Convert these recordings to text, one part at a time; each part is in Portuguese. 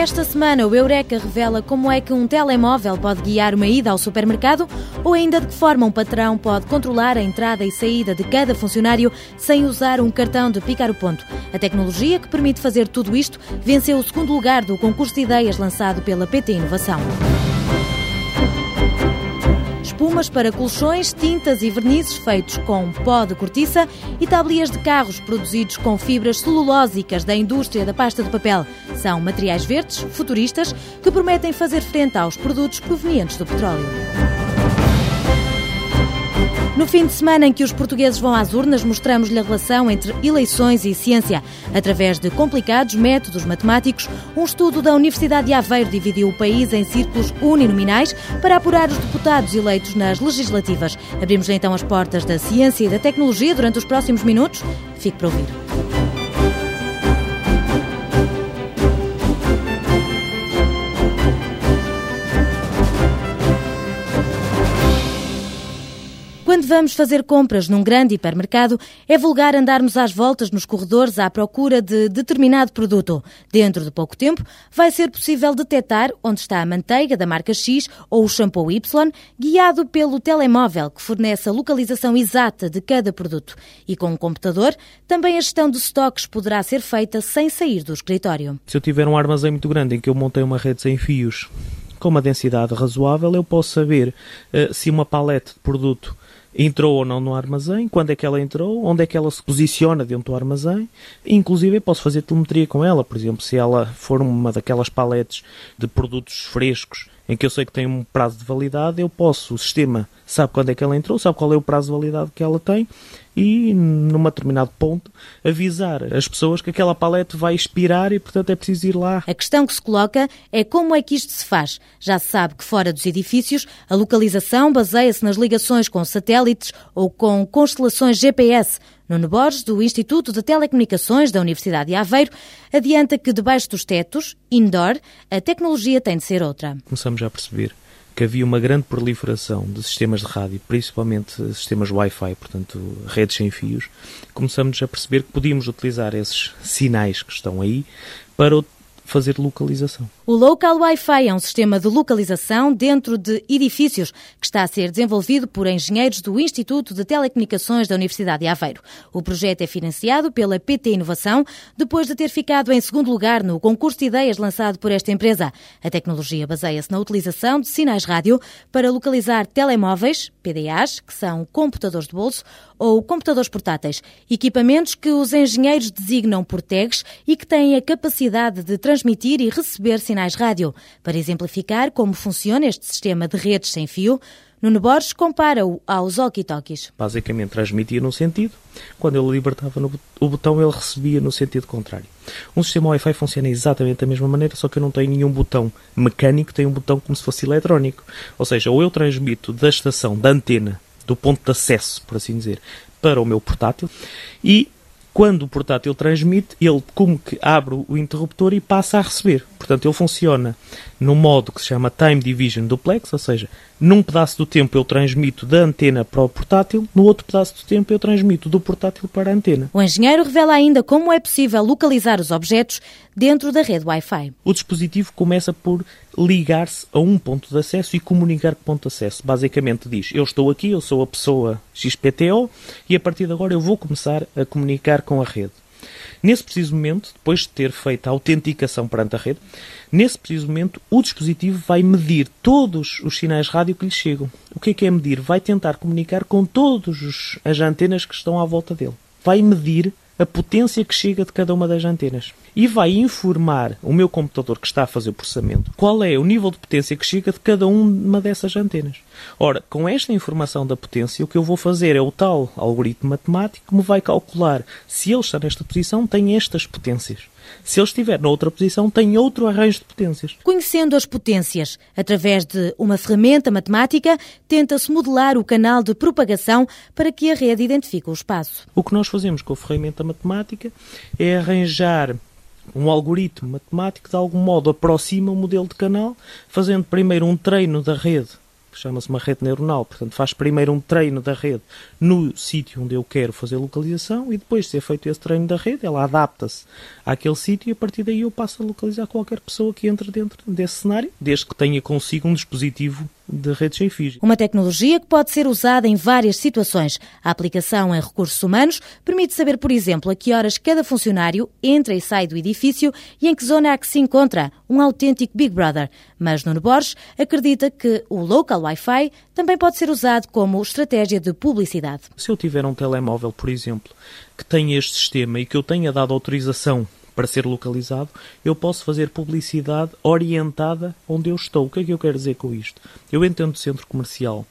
Esta semana, o Eureka revela como é que um telemóvel pode guiar uma ida ao supermercado ou ainda de que forma um patrão pode controlar a entrada e saída de cada funcionário sem usar um cartão de picar o ponto. A tecnologia que permite fazer tudo isto venceu o segundo lugar do concurso de ideias lançado pela PT Inovação espumas para colchões, tintas e vernizes feitos com pó de cortiça e tablias de carros produzidos com fibras celulósicas da indústria da pasta de papel. São materiais verdes, futuristas, que prometem fazer frente aos produtos provenientes do petróleo. No fim de semana em que os portugueses vão às urnas, mostramos-lhe a relação entre eleições e ciência. Através de complicados métodos matemáticos, um estudo da Universidade de Aveiro dividiu o país em círculos uninominais para apurar os deputados eleitos nas legislativas. Abrimos então as portas da ciência e da tecnologia durante os próximos minutos. Fique para ouvir. Quando vamos fazer compras num grande hipermercado, é vulgar andarmos às voltas nos corredores à procura de determinado produto. Dentro de pouco tempo, vai ser possível detectar onde está a manteiga da marca X ou o shampoo Y, guiado pelo telemóvel que fornece a localização exata de cada produto. E com um computador, também a gestão de estoques poderá ser feita sem sair do escritório. Se eu tiver um armazém muito grande em que eu montei uma rede sem fios com uma densidade razoável, eu posso saber uh, se uma palete de produto entrou ou não no armazém, quando é que ela entrou, onde é que ela se posiciona dentro do armazém. Inclusive, eu posso fazer telemetria com ela, por exemplo, se ela for uma daquelas paletes de produtos frescos em que eu sei que tem um prazo de validade, eu posso, o sistema sabe quando é que ela entrou, sabe qual é o prazo de validade que ela tem e, num determinado ponto, avisar as pessoas que aquela palete vai expirar e, portanto, é preciso ir lá. A questão que se coloca é como é que isto se faz. Já se sabe que fora dos edifícios, a localização baseia-se nas ligações com satélites ou com constelações GPS. Nuno Borges, do Instituto de Telecomunicações da Universidade de Aveiro, adianta que debaixo dos tetos, indoor, a tecnologia tem de ser outra. Começamos já a perceber que havia uma grande proliferação de sistemas de rádio, principalmente sistemas Wi-Fi, portanto redes sem fios. Começamos a perceber que podíamos utilizar esses sinais que estão aí para fazer localização. O Local Wi-Fi é um sistema de localização dentro de edifícios que está a ser desenvolvido por engenheiros do Instituto de Telecomunicações da Universidade de Aveiro. O projeto é financiado pela PT Inovação, depois de ter ficado em segundo lugar no concurso de ideias lançado por esta empresa. A tecnologia baseia-se na utilização de sinais rádio para localizar telemóveis, PDAs, que são computadores de bolso, ou computadores portáteis, equipamentos que os engenheiros designam por tags e que têm a capacidade de transmitir e receber sinais rádio. Para exemplificar como funciona este sistema de redes sem fio, Nuno Borges compara-o aos walkie-talkies. Basicamente transmitia num sentido, quando ele libertava no, o botão ele recebia no sentido contrário. Um sistema Wi-Fi funciona exatamente da mesma maneira, só que eu não tenho nenhum botão mecânico, tenho um botão como se fosse eletrónico. Ou seja, ou eu transmito da estação, da antena, do ponto de acesso, por assim dizer, para o meu portátil e quando o portátil transmite, ele como que abre o interruptor e passa a receber. Portanto, ele funciona no modo que se chama Time Division Duplex, ou seja, num pedaço do tempo eu transmito da antena para o portátil, no outro pedaço do tempo eu transmito do portátil para a antena. O engenheiro revela ainda como é possível localizar os objetos dentro da rede Wi-Fi. O dispositivo começa por ligar-se a um ponto de acesso e comunicar com o ponto de acesso. Basicamente diz, eu estou aqui, eu sou a pessoa XPTO e a partir de agora eu vou começar a comunicar com a rede. Nesse preciso momento, depois de ter feito a autenticação perante a rede, nesse preciso momento o dispositivo vai medir todos os sinais rádio que lhe chegam. O que é que é medir? Vai tentar comunicar com todas as antenas que estão à volta dele. Vai medir a potência que chega de cada uma das antenas. E vai informar o meu computador que está a fazer o processamento qual é o nível de potência que chega de cada uma dessas antenas. Ora, com esta informação da potência, o que eu vou fazer é o tal algoritmo matemático que me vai calcular se ele está nesta posição, tem estas potências. Se ele estiver noutra posição, tem outro arranjo de potências. Conhecendo as potências, através de uma ferramenta matemática, tenta-se modelar o canal de propagação para que a rede identifique o espaço. O que nós fazemos com a ferramenta matemática é arranjar um algoritmo matemático de algum modo aproxima o modelo de canal, fazendo primeiro um treino da rede chama-se uma rede neuronal. Portanto, faz primeiro um treino da rede no sítio onde eu quero fazer localização e depois de ser feito esse treino da rede, ela adapta-se àquele sítio e a partir daí eu passo a localizar qualquer pessoa que entre dentro desse cenário, desde que tenha consigo um dispositivo de redes sem fio. Uma tecnologia que pode ser usada em várias situações. A aplicação em recursos humanos permite saber, por exemplo, a que horas cada funcionário entra e sai do edifício e em que zona é que se encontra, um autêntico Big Brother. Mas Nuno Borges acredita que o local Wi-Fi também pode ser usado como estratégia de publicidade. Se eu tiver um telemóvel, por exemplo, que tenha este sistema e que eu tenha dado autorização para ser localizado, eu posso fazer publicidade orientada onde eu estou. O que é que eu quero dizer com isto? Eu entendo centro comercial.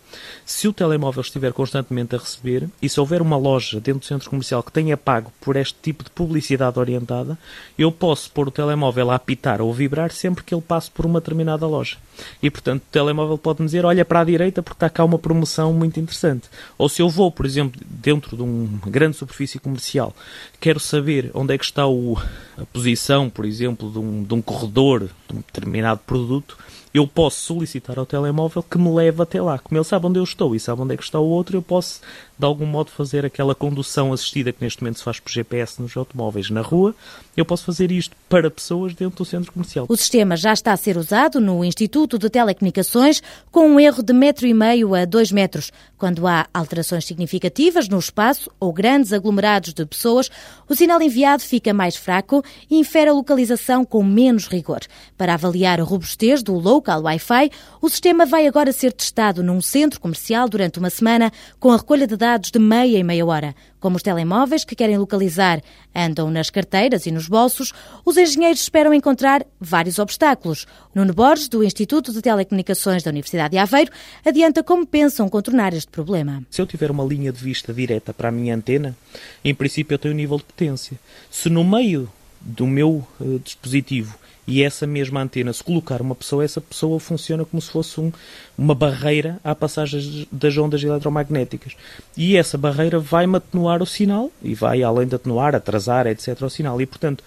Se o telemóvel estiver constantemente a receber e se houver uma loja dentro do centro comercial que tenha pago por este tipo de publicidade orientada, eu posso pôr o telemóvel a apitar ou vibrar sempre que ele passe por uma determinada loja. E, portanto, o telemóvel pode-me dizer, olha para a direita porque está cá uma promoção muito interessante. Ou se eu vou, por exemplo, dentro de uma grande superfície comercial, quero saber onde é que está o, a posição, por exemplo, de um, de um corredor de um determinado produto, eu posso solicitar ao telemóvel que me leve até lá. Como ele sabe onde eu estou e sabe onde é que está o outro, eu posso, de algum modo, fazer aquela condução assistida que neste momento se faz por GPS nos automóveis na rua. Eu posso fazer isto para pessoas dentro do centro comercial. O sistema já está a ser usado no Instituto de Telecomunicações com um erro de metro e meio a dois metros. Quando há alterações significativas no espaço ou grandes aglomerados de pessoas, o sinal enviado fica mais fraco e infere a localização com menos rigor. Para avaliar a robustez do local Wi-Fi, o sistema vai agora ser testado num centro comercial durante uma semana com a recolha de dados de meia e meia hora. Como os telemóveis que querem localizar andam nas carteiras e nos bolsos, os engenheiros esperam encontrar vários obstáculos. Nuno Borges, do Instituto de Telecomunicações da Universidade de Aveiro, adianta como pensam contornar este problema. Se eu tiver uma linha de vista direta para a minha antena, em princípio eu tenho um nível de potência. Se no meio do meu uh, dispositivo e essa mesma antena, se colocar uma pessoa, essa pessoa funciona como se fosse um, uma barreira à passagem das ondas eletromagnéticas. E essa barreira vai-me atenuar o sinal e vai, além de atenuar, atrasar, etc., o sinal. E, portanto,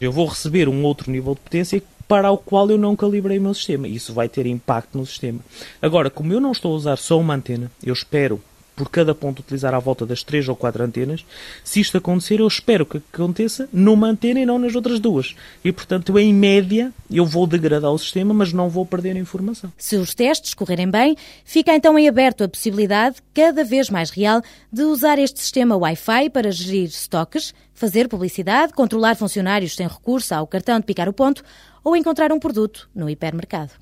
eu vou receber um outro nível de potência para o qual eu não calibrei o meu sistema. Isso vai ter impacto no sistema. Agora, como eu não estou a usar só uma antena, eu espero por cada ponto utilizar à volta das três ou quatro antenas. Se isto acontecer, eu espero que aconteça numa antena e não nas outras duas. E, portanto, em média, eu vou degradar o sistema, mas não vou perder a informação. Se os testes correrem bem, fica então em aberto a possibilidade, cada vez mais real, de usar este sistema Wi-Fi para gerir estoques, fazer publicidade, controlar funcionários sem recurso ao cartão de picar o ponto ou encontrar um produto no hipermercado.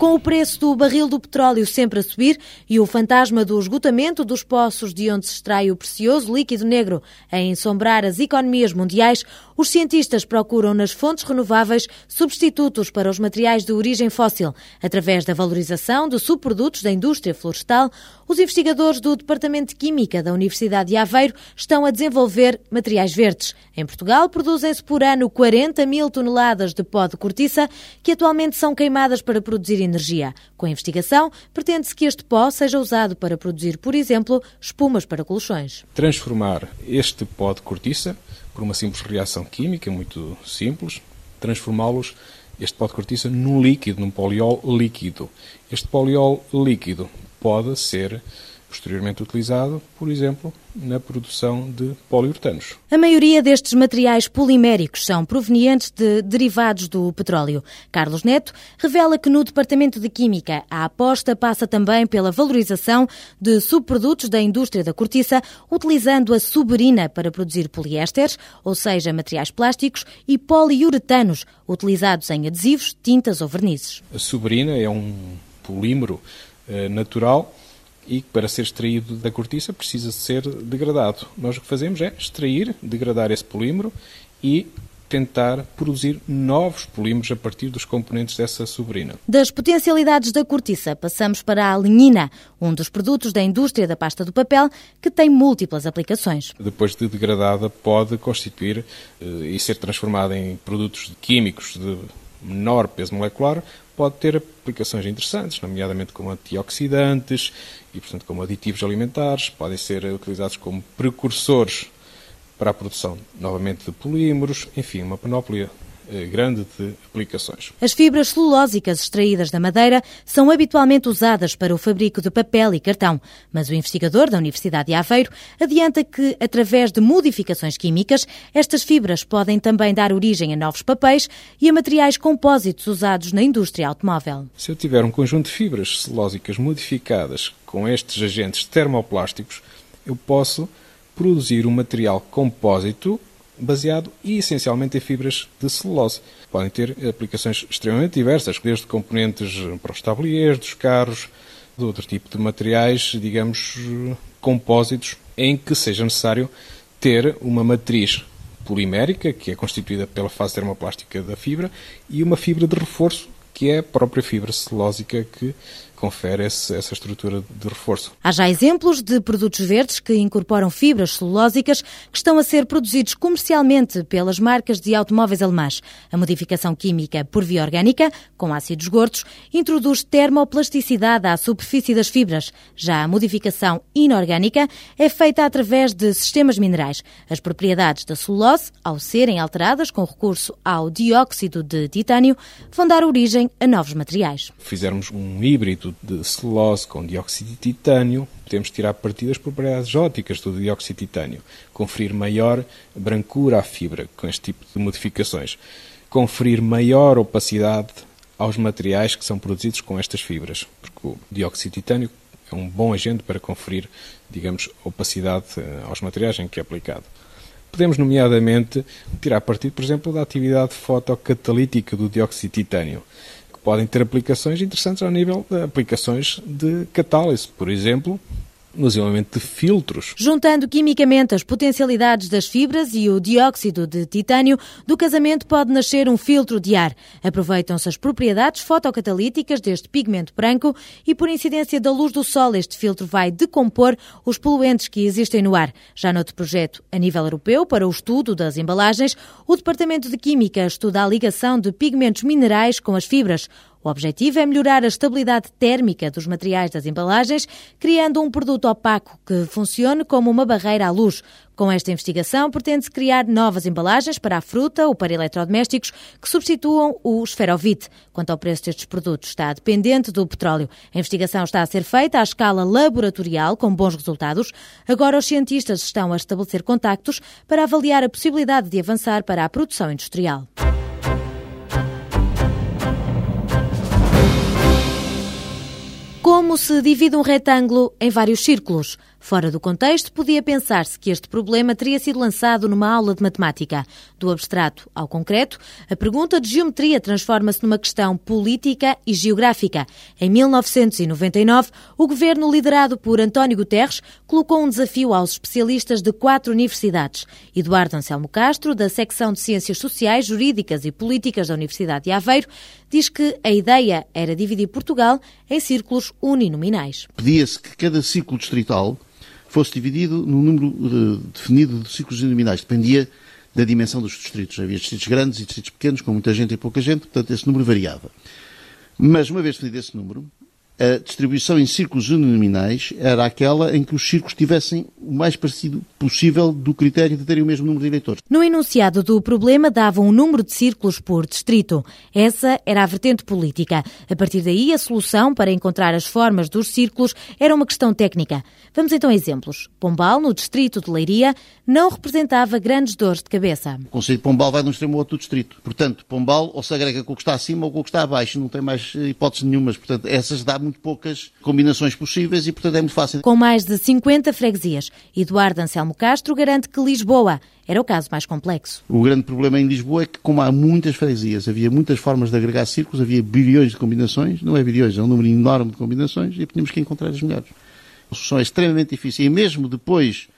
Com o preço do barril do petróleo sempre a subir e o fantasma do esgotamento dos poços de onde se extrai o precioso líquido negro a ensombrar as economias mundiais, os cientistas procuram nas fontes renováveis substitutos para os materiais de origem fóssil. Através da valorização de subprodutos da indústria florestal, os investigadores do Departamento de Química da Universidade de Aveiro estão a desenvolver materiais verdes. Em Portugal, produzem-se por ano 40 mil toneladas de pó de cortiça, que atualmente são queimadas para produzir energia. Com a investigação, pretende-se que este pó seja usado para produzir, por exemplo, espumas para colchões. Transformar este pó de cortiça, por uma simples reação química muito simples, transformá-los este pó de cortiça num líquido, num poliol líquido. Este poliol líquido pode ser posteriormente utilizado, por exemplo, na produção de poliuretanos. A maioria destes materiais poliméricos são provenientes de derivados do petróleo. Carlos Neto revela que no Departamento de Química a aposta passa também pela valorização de subprodutos da indústria da cortiça, utilizando a suberina para produzir poliésteres, ou seja, materiais plásticos, e poliuretanos, utilizados em adesivos, tintas ou vernizes. A suberina é um polímero natural e que para ser extraído da cortiça precisa ser degradado. Nós o que fazemos é extrair, degradar esse polímero e tentar produzir novos polímeros a partir dos componentes dessa sobrina. Das potencialidades da cortiça, passamos para a lignina, um dos produtos da indústria da pasta do papel que tem múltiplas aplicações. Depois de degradada, pode constituir eh, e ser transformada em produtos químicos de menor peso molecular, pode ter aplicações interessantes, nomeadamente como antioxidantes e, portanto, como aditivos alimentares, podem ser utilizados como precursores para a produção, novamente, de polímeros, enfim, uma panóplia grande de aplicações. As fibras celulósicas extraídas da madeira são habitualmente usadas para o fabrico de papel e cartão, mas o investigador da Universidade de Aveiro adianta que, através de modificações químicas, estas fibras podem também dar origem a novos papéis e a materiais compósitos usados na indústria automóvel. Se eu tiver um conjunto de fibras celulósicas modificadas com estes agentes termoplásticos, eu posso produzir um material compósito baseado essencialmente em fibras de celulose. Podem ter aplicações extremamente diversas, desde componentes para os tabliers dos carros, de outro tipo de materiais, digamos, compósitos, em que seja necessário ter uma matriz polimérica, que é constituída pela fase termoplástica da fibra, e uma fibra de reforço, que é a própria fibra celulósica que confere esse, essa estrutura de reforço. Há já exemplos de produtos verdes que incorporam fibras celulósicas que estão a ser produzidos comercialmente pelas marcas de automóveis alemãs. A modificação química por via orgânica, com ácidos gordos, introduz termoplasticidade à superfície das fibras. Já a modificação inorgânica é feita através de sistemas minerais. As propriedades da celulose, ao serem alteradas com recurso ao dióxido de titânio, vão dar origem a novos materiais. Fizermos um híbrido de celulose com dióxido de titânio, podemos tirar partido das propriedades ópticas do dióxido de titânio, conferir maior brancura à fibra com este tipo de modificações, conferir maior opacidade aos materiais que são produzidos com estas fibras, porque o dióxido de titânio é um bom agente para conferir, digamos, opacidade eh, aos materiais em que é aplicado. Podemos, nomeadamente, tirar partido, por exemplo, da atividade fotocatalítica do dióxido de titânio podem ter aplicações interessantes ao nível de aplicações de catálise, por exemplo, no desenvolvimento de filtros. Juntando quimicamente as potencialidades das fibras e o dióxido de titânio, do casamento pode nascer um filtro de ar. Aproveitam-se as propriedades fotocatalíticas deste pigmento branco e, por incidência da luz do sol, este filtro vai decompor os poluentes que existem no ar. Já noutro projeto a nível europeu, para o estudo das embalagens, o Departamento de Química estuda a ligação de pigmentos minerais com as fibras. O objetivo é melhorar a estabilidade térmica dos materiais das embalagens, criando um produto opaco que funcione como uma barreira à luz. Com esta investigação, pretende-se criar novas embalagens para a fruta ou para eletrodomésticos que substituam o esferovite. Quanto ao preço destes produtos, está dependente do petróleo. A investigação está a ser feita à escala laboratorial, com bons resultados. Agora, os cientistas estão a estabelecer contactos para avaliar a possibilidade de avançar para a produção industrial. Como se divide um retângulo em vários círculos? Fora do contexto, podia pensar-se que este problema teria sido lançado numa aula de matemática. Do abstrato ao concreto, a pergunta de geometria transforma-se numa questão política e geográfica. Em 1999, o governo liderado por António Guterres colocou um desafio aos especialistas de quatro universidades. Eduardo Anselmo Castro, da secção de Ciências Sociais, Jurídicas e Políticas da Universidade de Aveiro, diz que a ideia era dividir Portugal em círculos uninominais. Pedia-se que cada círculo distrital fosse dividido no número de, definido de ciclos nominais. Dependia da dimensão dos distritos. Havia distritos grandes e distritos pequenos, com muita gente e pouca gente, portanto esse número variava. Mas uma vez definido esse número, a distribuição em círculos uninominais era aquela em que os círculos tivessem o mais parecido possível do critério de terem o mesmo número de eleitores. No enunciado do problema dava um número de círculos por distrito. Essa era a vertente política. A partir daí, a solução para encontrar as formas dos círculos era uma questão técnica. Vamos então a exemplos. Pombal, no distrito de Leiria, não representava grandes dores de cabeça. O Conselho de Pombal vai de um extremo ao outro do distrito. Portanto, Pombal ou se agrega com o que está acima ou com o que está abaixo. Não tem mais hipótese nenhuma. Portanto, essas dá muito poucas combinações possíveis e, portanto, é muito fácil. Com mais de 50 freguesias, Eduardo Anselmo Castro garante que Lisboa era o caso mais complexo. O grande problema em Lisboa é que, como há muitas freguesias, havia muitas formas de agregar círculos, havia bilhões de combinações, não é bilhões, é um número enorme de combinações e tínhamos que encontrar as melhores. A solução é extremamente difícil e mesmo depois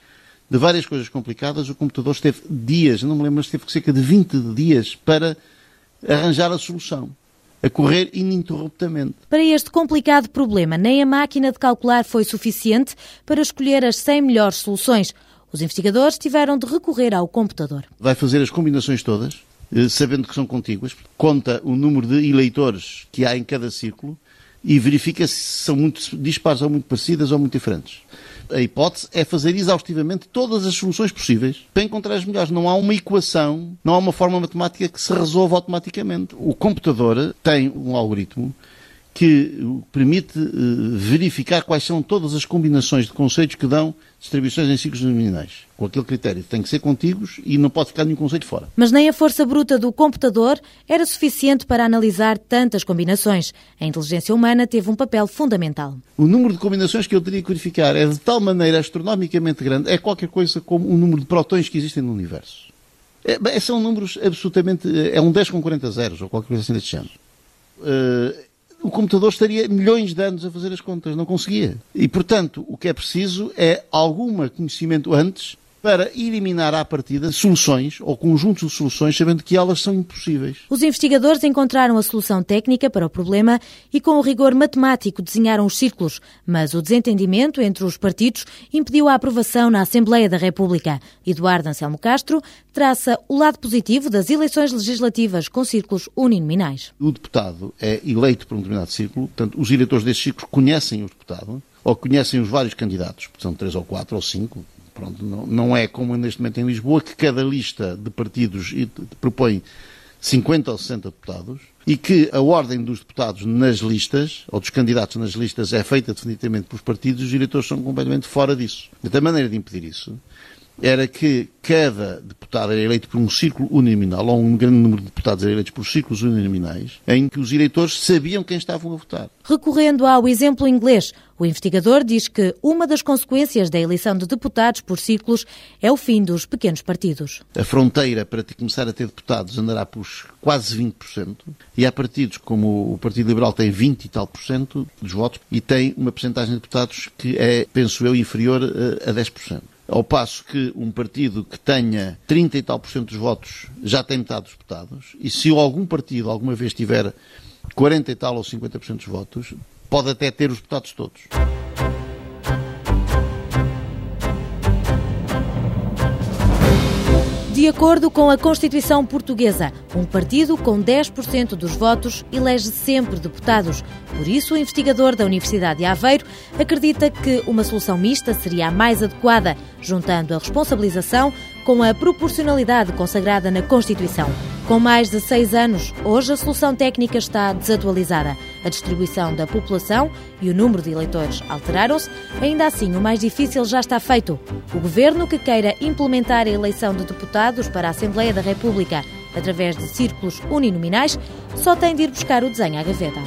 de várias coisas complicadas, o computador esteve dias, não me lembro, mas esteve cerca de 20 dias para arranjar a solução a correr ininterruptamente. Para este complicado problema, nem a máquina de calcular foi suficiente para escolher as 100 melhores soluções. Os investigadores tiveram de recorrer ao computador. Vai fazer as combinações todas, eh, sabendo que são contíguas, conta o número de eleitores que há em cada círculo e verifica se são muito dispares ou muito parecidas ou muito diferentes. A hipótese é fazer exaustivamente todas as soluções possíveis para encontrar as melhores. Não há uma equação, não há uma forma matemática que se resolva automaticamente. O computador tem um algoritmo que permite uh, verificar quais são todas as combinações de conceitos que dão distribuições em ciclos nominais. Com aquele critério. Tem que ser contíguos e não pode ficar nenhum conceito fora. Mas nem a força bruta do computador era suficiente para analisar tantas combinações. A inteligência humana teve um papel fundamental. O número de combinações que eu teria que verificar é de tal maneira astronomicamente grande, é qualquer coisa como o número de protões que existem no universo. É, são números absolutamente. É um 10 com 40 zeros, ou qualquer coisa assim deste género. Uh, o computador estaria milhões de anos a fazer as contas, não conseguia. E, portanto, o que é preciso é algum conhecimento antes para eliminar à partida soluções ou conjuntos de soluções, sabendo que elas são impossíveis. Os investigadores encontraram a solução técnica para o problema e, com o rigor matemático, desenharam os círculos, mas o desentendimento entre os partidos impediu a aprovação na Assembleia da República. Eduardo Anselmo Castro traça o lado positivo das eleições legislativas com círculos uninominais. O deputado é eleito por um determinado círculo, portanto, os eleitores desses círculos conhecem o deputado ou conhecem os vários candidatos, são três ou quatro ou cinco, Pronto, não, não é como neste momento em Lisboa, que cada lista de partidos propõe 50 ou 60 deputados e que a ordem dos deputados nas listas, ou dos candidatos nas listas, é feita definitivamente pelos partidos os eleitores são completamente fora disso. A maneira de impedir isso era que cada deputado era eleito por um círculo uninominal, ou um grande número de deputados eram eleitos por círculos uninominais, em que os eleitores sabiam quem estavam a votar. Recorrendo ao exemplo inglês, o investigador diz que uma das consequências da eleição de deputados por círculos é o fim dos pequenos partidos. A fronteira para começar a ter deputados andará por quase 20%, e há partidos como o Partido Liberal tem 20 e tal por cento dos votos e tem uma percentagem de deputados que é, penso eu, inferior a 10%. Ao passo que um partido que tenha 30 e tal por cento dos votos já tem metade dos deputados, e se algum partido alguma vez tiver 40 e tal ou 50% dos votos, pode até ter os deputados todos. De acordo com a Constituição Portuguesa, um partido com 10% dos votos elege sempre deputados. Por isso, o investigador da Universidade de Aveiro acredita que uma solução mista seria a mais adequada, juntando a responsabilização com a proporcionalidade consagrada na Constituição. Com mais de seis anos, hoje a solução técnica está desatualizada. A distribuição da população e o número de eleitores alteraram-se, ainda assim o mais difícil já está feito. O governo que queira implementar a eleição de deputados para a Assembleia da República através de círculos uninominais só tem de ir buscar o desenho à gaveta.